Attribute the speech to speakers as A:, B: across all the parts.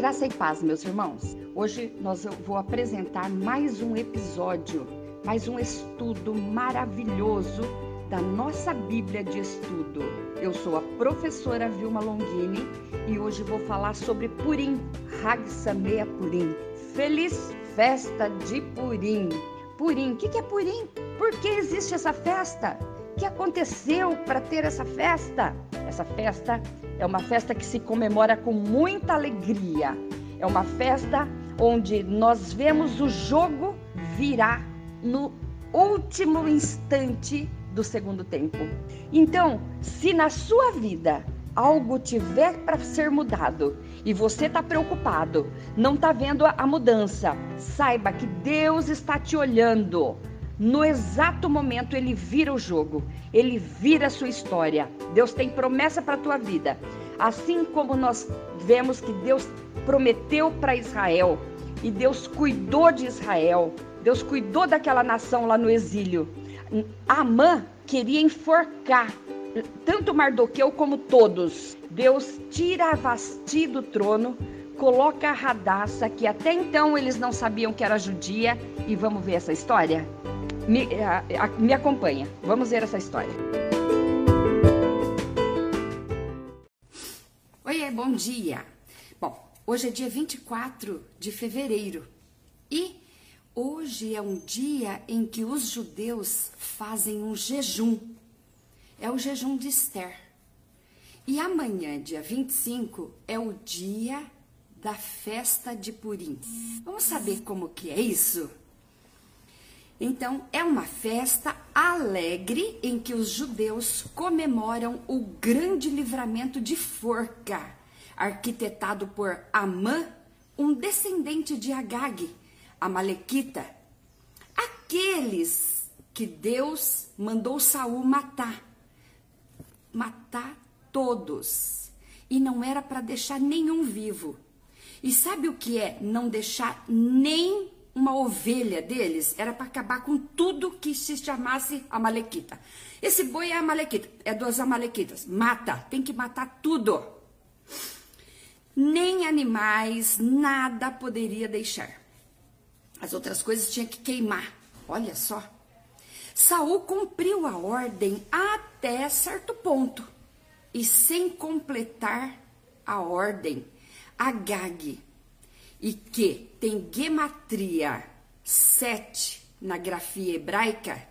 A: Graça e paz, meus irmãos. Hoje nós vou apresentar mais um episódio, mais um estudo maravilhoso da nossa Bíblia de estudo. Eu sou a professora Vilma Longini e hoje vou falar sobre Purim, Hag Samea Purim. Feliz festa de Purim. Purim, o que é Purim? Por que existe essa festa? Que aconteceu para ter essa festa? Essa festa é uma festa que se comemora com muita alegria. É uma festa onde nós vemos o jogo virar no último instante do segundo tempo. Então, se na sua vida algo tiver para ser mudado e você está preocupado, não está vendo a mudança, saiba que Deus está te olhando. No exato momento ele vira o jogo, ele vira a sua história. Deus tem promessa para a tua vida. Assim como nós vemos que Deus prometeu para Israel e Deus cuidou de Israel, Deus cuidou daquela nação lá no exílio. Amã queria enforcar tanto Mardoqueu como todos. Deus tira a Vasti do trono, coloca a Radassa, que até então eles não sabiam que era judia, e vamos ver essa história? Me, a, a, me acompanha, vamos ver essa história.
B: Oi, bom dia. Bom, hoje é dia 24 de fevereiro e hoje é um dia em que os judeus fazem um jejum. É o jejum de Esther. E amanhã, dia 25, é o dia da festa de Purim. Vamos saber como que é isso? Então, é uma festa alegre em que os judeus comemoram o grande livramento de Forca, arquitetado por Amã, um descendente de Agag, a Malequita, aqueles que Deus mandou Saul matar. Matar todos. E não era para deixar nenhum vivo. E sabe o que é não deixar nem uma ovelha deles, era para acabar com tudo que se chamasse Amalequita. Esse boi é Amalequita, é dos Amalequitas. Mata, tem que matar tudo. Nem animais, nada poderia deixar. As outras coisas tinha que queimar. Olha só. Saul cumpriu a ordem até certo ponto. E sem completar a ordem, Agag, e que tem gematria 7 na grafia hebraica,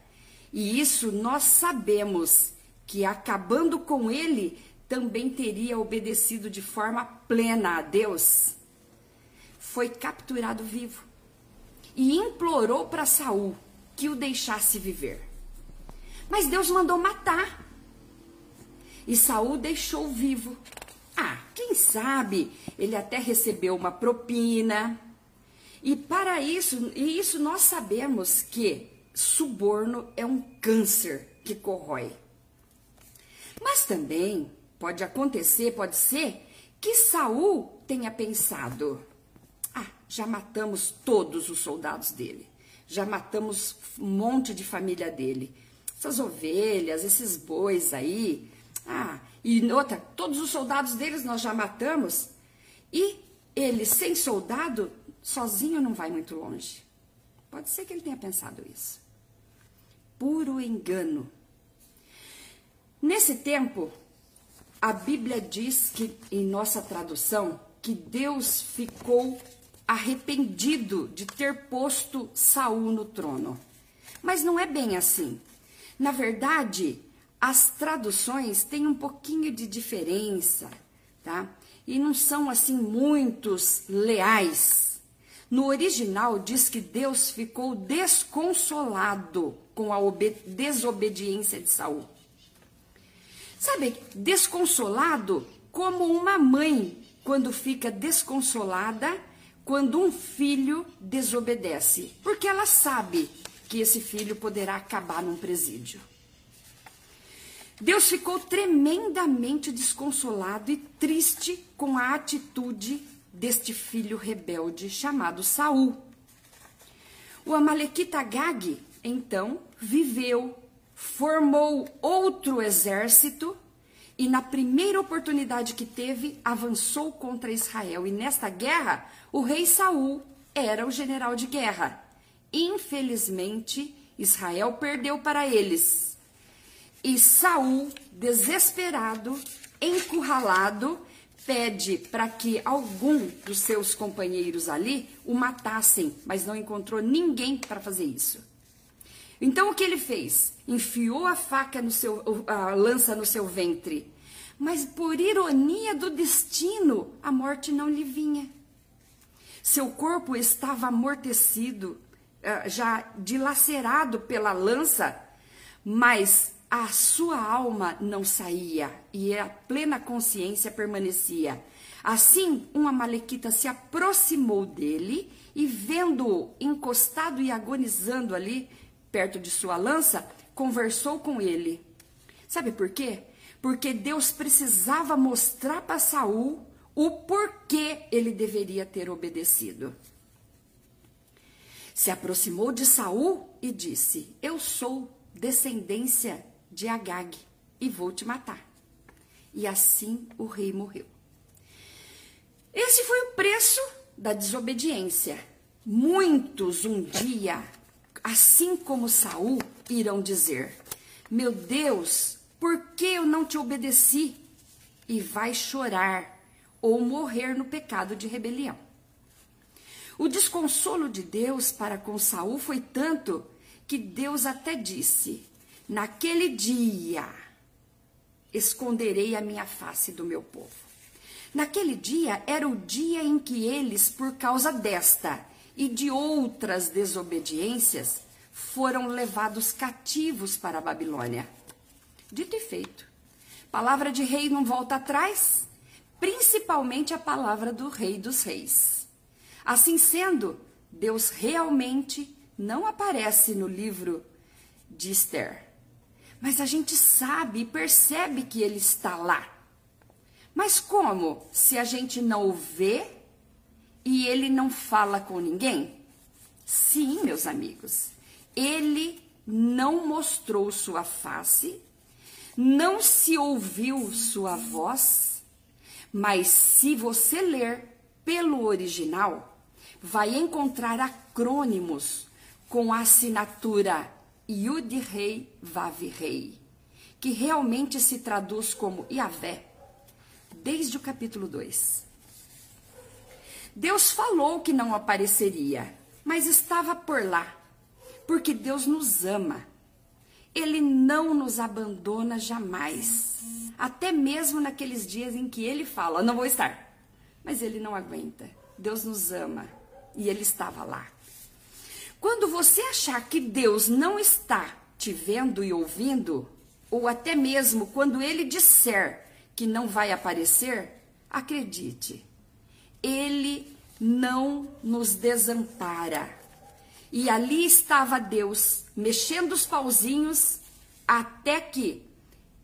B: e isso nós sabemos que acabando com ele também teria obedecido de forma plena a Deus, foi capturado vivo e implorou para Saul que o deixasse viver. Mas Deus mandou matar. E Saul deixou vivo ah, quem sabe ele até recebeu uma propina. E para isso, e isso nós sabemos que suborno é um câncer que corrói. Mas também pode acontecer, pode ser que Saul tenha pensado: "Ah, já matamos todos os soldados dele. Já matamos um monte de família dele. Essas ovelhas, esses bois aí, ah, e outra, todos os soldados deles nós já matamos. E ele, sem soldado, sozinho não vai muito longe. Pode ser que ele tenha pensado isso. Puro engano. Nesse tempo, a Bíblia diz que, em nossa tradução, que Deus ficou arrependido de ter posto Saul no trono. Mas não é bem assim. Na verdade, as traduções têm um pouquinho de diferença, tá? E não são assim muitos leais. No original diz que Deus ficou desconsolado com a desobediência de Saul. Sabe, desconsolado como uma mãe quando fica desconsolada quando um filho desobedece, porque ela sabe que esse filho poderá acabar num presídio. Deus ficou tremendamente desconsolado e triste com a atitude deste filho rebelde chamado Saul. O Amalequita Gag, então, viveu, formou outro exército e na primeira oportunidade que teve, avançou contra Israel. E nesta guerra, o rei Saul era o general de guerra. Infelizmente, Israel perdeu para eles. E Saul, desesperado, encurralado, pede para que algum dos seus companheiros ali o matassem, mas não encontrou ninguém para fazer isso. Então o que ele fez? Enfiou a faca no seu, a lança no seu ventre. Mas por ironia do destino, a morte não lhe vinha. Seu corpo estava amortecido, eh, já dilacerado pela lança, mas a sua alma não saía e a plena consciência permanecia. Assim, uma malequita se aproximou dele e, vendo-o encostado e agonizando ali, perto de sua lança, conversou com ele. Sabe por quê? Porque Deus precisava mostrar para Saul o porquê ele deveria ter obedecido. Se aproximou de Saul e disse: Eu sou descendência de Agag e vou te matar. E assim o rei morreu. Esse foi o preço da desobediência. Muitos um dia assim como Saul, irão dizer: Meu Deus, por que eu não te obedeci? E vai chorar ou morrer no pecado de rebelião. O desconsolo de Deus para com Saul foi tanto que Deus até disse: Naquele dia esconderei a minha face do meu povo. Naquele dia era o dia em que eles, por causa desta e de outras desobediências, foram levados cativos para a Babilônia. Dito e feito. Palavra de rei não volta atrás, principalmente a palavra do rei dos reis. Assim sendo, Deus realmente não aparece no livro de Esther. Mas a gente sabe e percebe que ele está lá. Mas como se a gente não o vê e ele não fala com ninguém? Sim, meus amigos, ele não mostrou sua face, não se ouviu sua voz, mas se você ler pelo original, vai encontrar acrônimos com a assinatura Yud Rei Vav Rei, que realmente se traduz como Yahvé, desde o capítulo 2. Deus falou que não apareceria, mas estava por lá, porque Deus nos ama. Ele não nos abandona jamais, até mesmo naqueles dias em que ele fala: Não vou estar, mas ele não aguenta. Deus nos ama e ele estava lá. Quando você achar que Deus não está te vendo e ouvindo, ou até mesmo quando ele disser que não vai aparecer, acredite, ele não nos desampara. E ali estava Deus mexendo os pauzinhos até que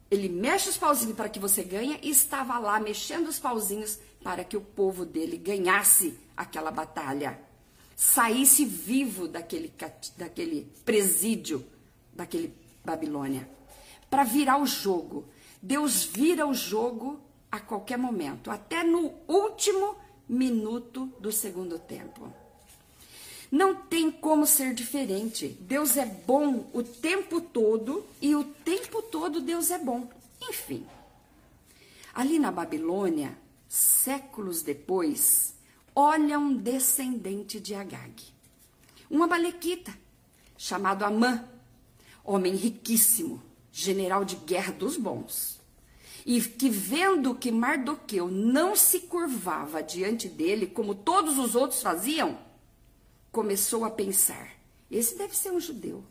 B: ele mexe os pauzinhos para que você ganhe e estava lá mexendo os pauzinhos para que o povo dele ganhasse aquela batalha, saísse vivo daquele, daquele presídio, daquele Babilônia, para virar o jogo. Deus vira o jogo a qualquer momento, até no último minuto do segundo tempo. Não tem como ser diferente. Deus é bom o tempo todo e o tempo todo Deus é bom. Enfim, ali na Babilônia, séculos depois, olha um descendente de Agag, uma balequita, chamado Amã, homem riquíssimo, general de guerra dos bons e que vendo que Mardoqueu não se curvava diante dele como todos os outros faziam, começou a pensar: esse deve ser um judeu.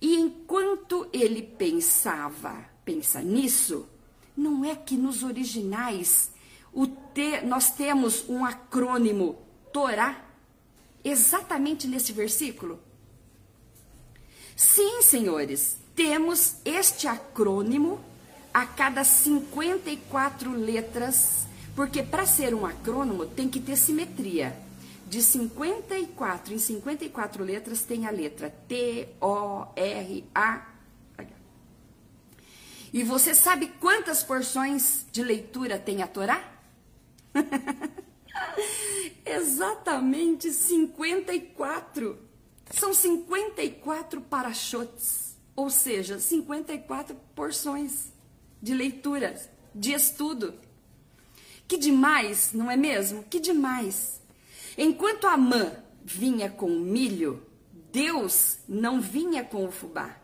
B: E enquanto ele pensava, pensa nisso, não é que nos originais te, nós temos um acrônimo Torá exatamente nesse versículo? Sim, senhores, temos este acrônimo a cada 54 letras, porque para ser um acrônomo tem que ter simetria. De 54 em 54 letras tem a letra T, O, R, A. E você sabe quantas porções de leitura tem a Torá? Exatamente 54. São 54 parachotes, ou seja, 54 porções de leitura, de estudo. Que demais, não é mesmo? Que demais. Enquanto a mãe vinha com o milho, Deus não vinha com o fubá,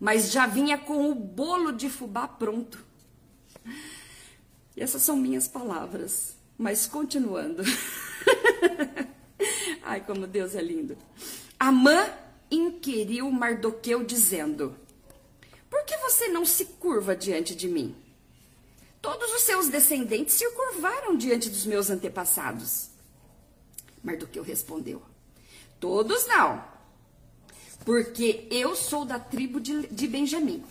B: mas já vinha com o bolo de fubá pronto. E essas são minhas palavras, mas continuando. Ai, como Deus é lindo. Amã inquiriu Mardoqueu, dizendo: Por que você não se curva diante de mim? Todos os seus descendentes se curvaram diante dos meus antepassados. Mardoqueu respondeu: Todos não, porque eu sou da tribo de, de Benjamim.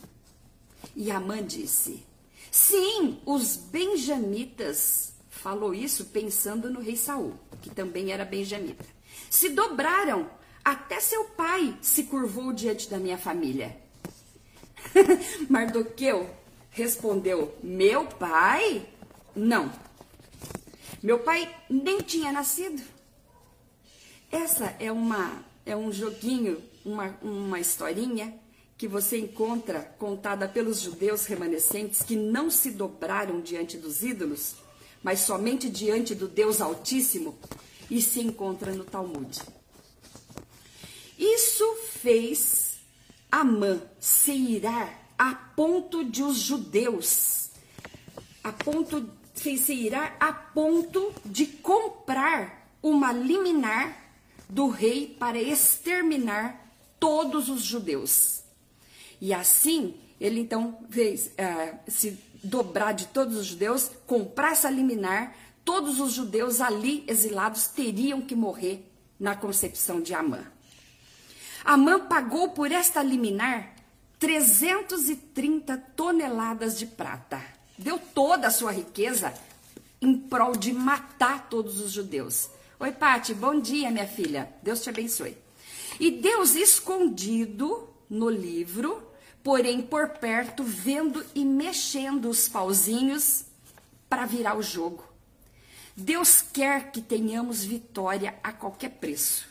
B: E Amã disse: Sim, os benjamitas, falou isso pensando no rei Saul, que também era benjamita. Se dobraram, até seu pai se curvou diante da minha família. Mardoqueu respondeu: Meu pai? Não. Meu pai nem tinha nascido. Essa é uma é um joguinho, uma, uma historinha que você encontra contada pelos judeus remanescentes que não se dobraram diante dos ídolos, mas somente diante do Deus Altíssimo, e se encontra no Talmud. Isso fez Amã se irar a ponto de os judeus, a ponto fez se irar a ponto de comprar uma liminar do rei para exterminar todos os judeus. E assim, ele então fez uh, se dobrar de todos os judeus, comprar essa liminar, todos os judeus ali exilados teriam que morrer na concepção de Amã. Amã pagou por esta liminar 330 toneladas de prata. Deu toda a sua riqueza em prol de matar todos os judeus. Oi, Pati, bom dia, minha filha. Deus te abençoe. E Deus escondido no livro porém por perto, vendo e mexendo os pauzinhos para virar o jogo. Deus quer que tenhamos vitória a qualquer preço.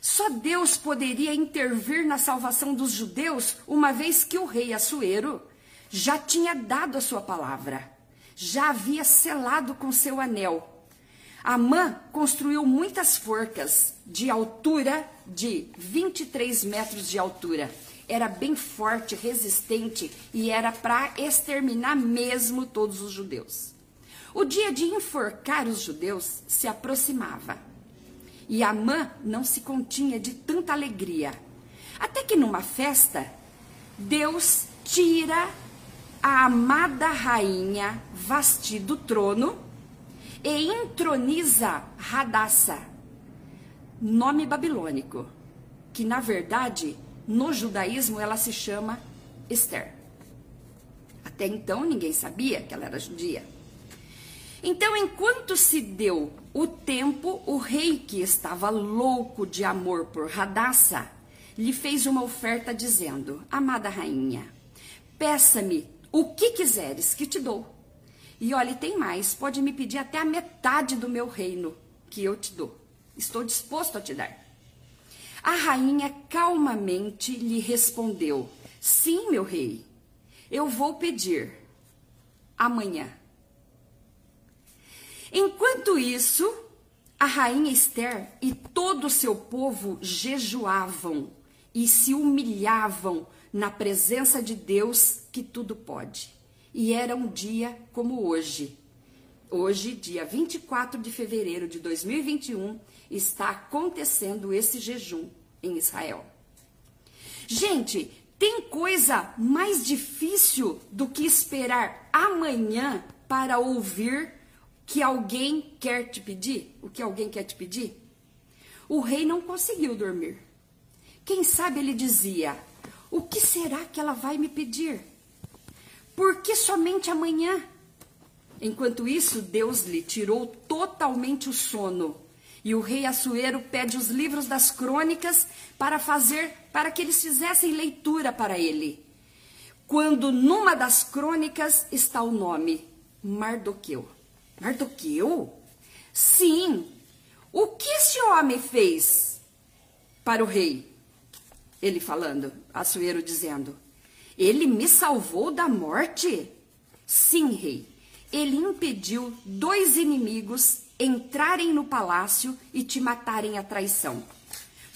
B: Só Deus poderia intervir na salvação dos judeus, uma vez que o rei Assuero já tinha dado a sua palavra, já havia selado com seu anel. Amã construiu muitas forcas de altura de 23 metros de altura era bem forte, resistente e era para exterminar mesmo todos os judeus. O dia de enforcar os judeus se aproximava. E Amã não se continha de tanta alegria. Até que numa festa, Deus tira a amada rainha Vasti do trono e entroniza Radassa, nome babilônico, que na verdade no judaísmo, ela se chama Esther. Até então, ninguém sabia que ela era judia. Então, enquanto se deu o tempo, o rei, que estava louco de amor por Radassa, lhe fez uma oferta dizendo: Amada rainha, peça-me o que quiseres que te dou. E olhe, tem mais, pode me pedir até a metade do meu reino que eu te dou. Estou disposto a te dar. A rainha calmamente lhe respondeu: Sim, meu rei, eu vou pedir amanhã. Enquanto isso, a rainha Esther e todo o seu povo jejuavam e se humilhavam na presença de Deus que tudo pode. E era um dia como hoje. Hoje, dia 24 de fevereiro de 2021, está acontecendo esse jejum em Israel. Gente, tem coisa mais difícil do que esperar amanhã para ouvir que alguém quer te pedir? O que alguém quer te pedir? O rei não conseguiu dormir. Quem sabe ele dizia: O que será que ela vai me pedir? Por que somente amanhã? Enquanto isso, Deus lhe tirou totalmente o sono e o rei Assuero pede os livros das crônicas para fazer, para que eles fizessem leitura para ele. quando numa das crônicas está o nome Mardoqueu. Mardoqueu? Sim. O que esse homem fez para o rei? Ele falando, Assuero dizendo: Ele me salvou da morte? Sim, rei. Ele impediu dois inimigos entrarem no palácio e te matarem a traição.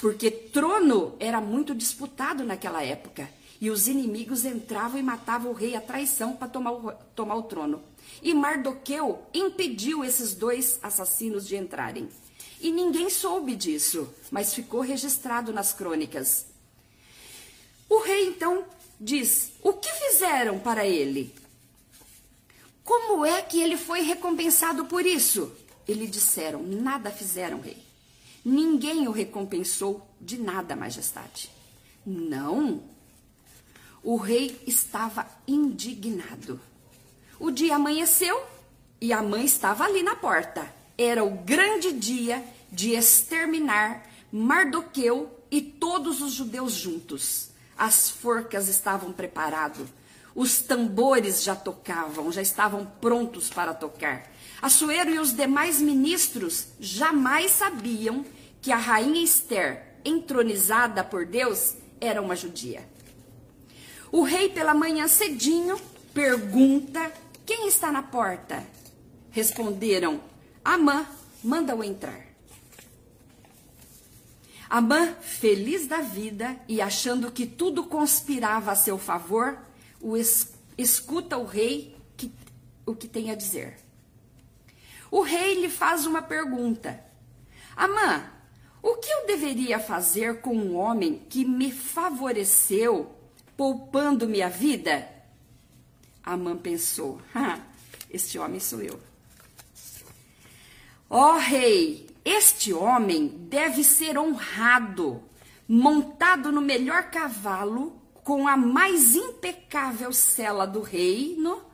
B: Porque trono era muito disputado naquela época. E os inimigos entravam e matavam o rei à traição para tomar tomar o trono. E Mardoqueu impediu esses dois assassinos de entrarem. E ninguém soube disso, mas ficou registrado nas crônicas. O rei então diz: O que fizeram para ele? Como é que ele foi recompensado por isso? Eles disseram: Nada fizeram, rei. Ninguém o recompensou de nada, majestade. Não. O rei estava indignado. O dia amanheceu e a mãe estava ali na porta. Era o grande dia de exterminar Mardoqueu e todos os judeus juntos. As forcas estavam preparadas, os tambores já tocavam, já estavam prontos para tocar. Assuero e os demais ministros jamais sabiam que a rainha Esther, entronizada por Deus, era uma judia. O rei, pela manhã cedinho, pergunta: Quem está na porta? Responderam: Amã, manda-o entrar. Amã, feliz da vida e achando que tudo conspirava a seu favor, o es escuta o rei que, o que tem a dizer. O rei lhe faz uma pergunta: Amã, o que eu deveria fazer com um homem que me favoreceu, poupando-me a vida? Amã pensou: ah, Este homem sou eu. Ó oh, rei, este homem deve ser honrado, montado no melhor cavalo, com a mais impecável cela do reino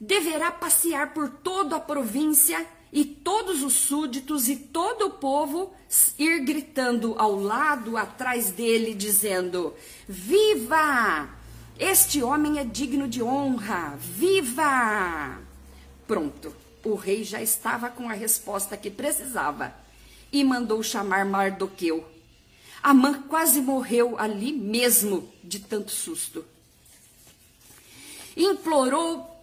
B: deverá passear por toda a província e todos os súditos e todo o povo ir gritando ao lado, atrás dele, dizendo: Viva! Este homem é digno de honra! Viva! Pronto, o rei já estava com a resposta que precisava e mandou chamar Mardoqueu. Amã quase morreu ali mesmo de tanto susto. Implorou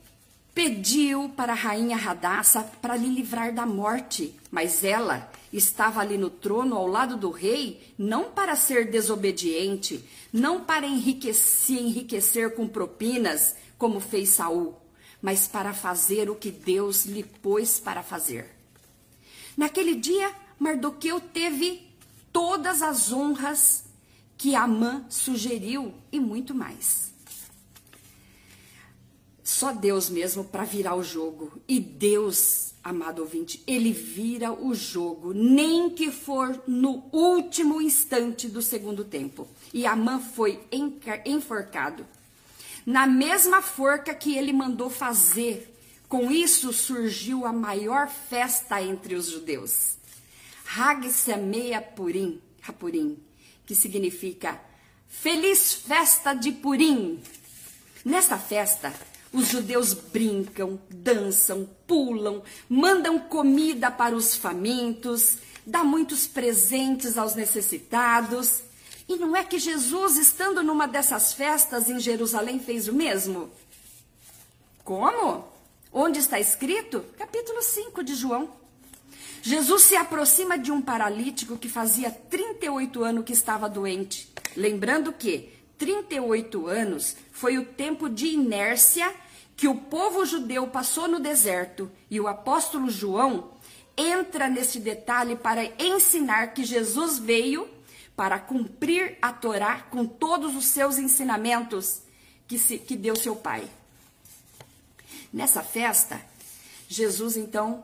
B: pediu para a rainha Radassa para lhe livrar da morte, mas ela estava ali no trono ao lado do rei, não para ser desobediente, não para enriquecer, enriquecer com propinas, como fez Saul, mas para fazer o que Deus lhe pôs para fazer. Naquele dia, Mardoqueu teve todas as honras que Amã sugeriu e muito mais. Só Deus mesmo para virar o jogo. E Deus, amado ouvinte, ele vira o jogo, nem que for no último instante do segundo tempo. E Amã foi enforcado. Na mesma forca que ele mandou fazer. Com isso surgiu a maior festa entre os judeus. Hag Samea Purim, Hapurim, que significa Feliz Festa de Purim. Nesta festa, os judeus brincam, dançam, pulam, mandam comida para os famintos, dá muitos presentes aos necessitados. E não é que Jesus, estando numa dessas festas em Jerusalém, fez o mesmo? Como? Onde está escrito? Capítulo 5 de João. Jesus se aproxima de um paralítico que fazia 38 anos que estava doente. Lembrando que 38 anos foi o tempo de inércia que o povo judeu passou no deserto e o apóstolo João entra nesse detalhe para ensinar que Jesus veio para cumprir a Torá com todos os seus ensinamentos que, se, que deu seu pai. Nessa festa, Jesus então,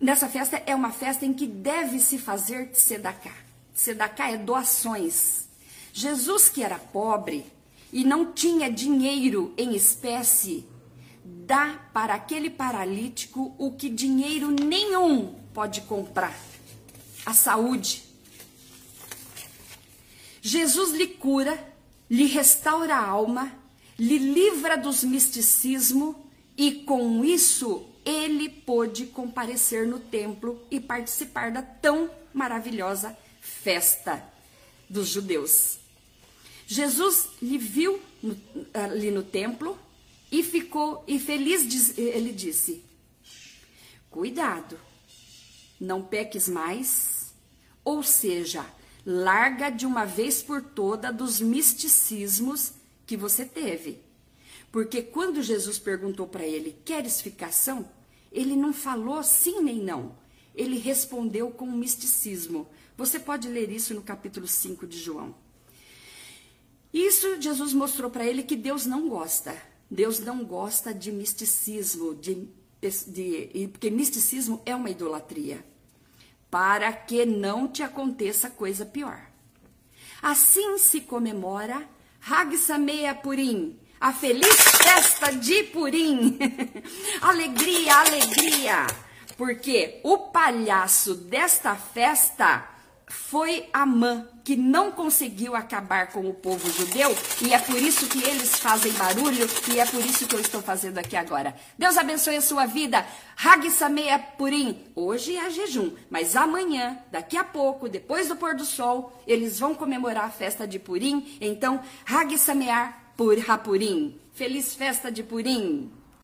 B: nessa festa é uma festa em que deve se fazer sedacá. Sedacá é doações. Jesus que era pobre e não tinha dinheiro em espécie dá para aquele paralítico o que dinheiro nenhum pode comprar: a saúde. Jesus lhe cura, lhe restaura a alma, lhe livra dos misticismo e com isso ele pôde comparecer no templo e participar da tão maravilhosa festa dos judeus. Jesus lhe viu ali no templo e ficou e feliz ele disse: Cuidado, não peques mais, ou seja, larga de uma vez por toda dos misticismos que você teve. Porque quando Jesus perguntou para ele: Queres ficação? Ele não falou sim nem não. Ele respondeu com misticismo. Você pode ler isso no capítulo 5 de João. Isso Jesus mostrou para ele que Deus não gosta. Deus não gosta de misticismo, de, de, porque misticismo é uma idolatria. Para que não te aconteça coisa pior. Assim se comemora Hag Sameia Purim, a feliz festa de Purim. alegria, alegria, porque o palhaço desta festa foi Amã, que não conseguiu acabar com o povo judeu, e é por isso que eles fazem barulho, e é por isso que eu estou fazendo aqui agora. Deus abençoe a sua vida. Hag Sameia Purim. Hoje é jejum, mas amanhã, daqui a pouco, depois do pôr do sol, eles vão comemorar a festa de Purim. Então, Hag Samear Pur Hapurim. Feliz festa de Purim!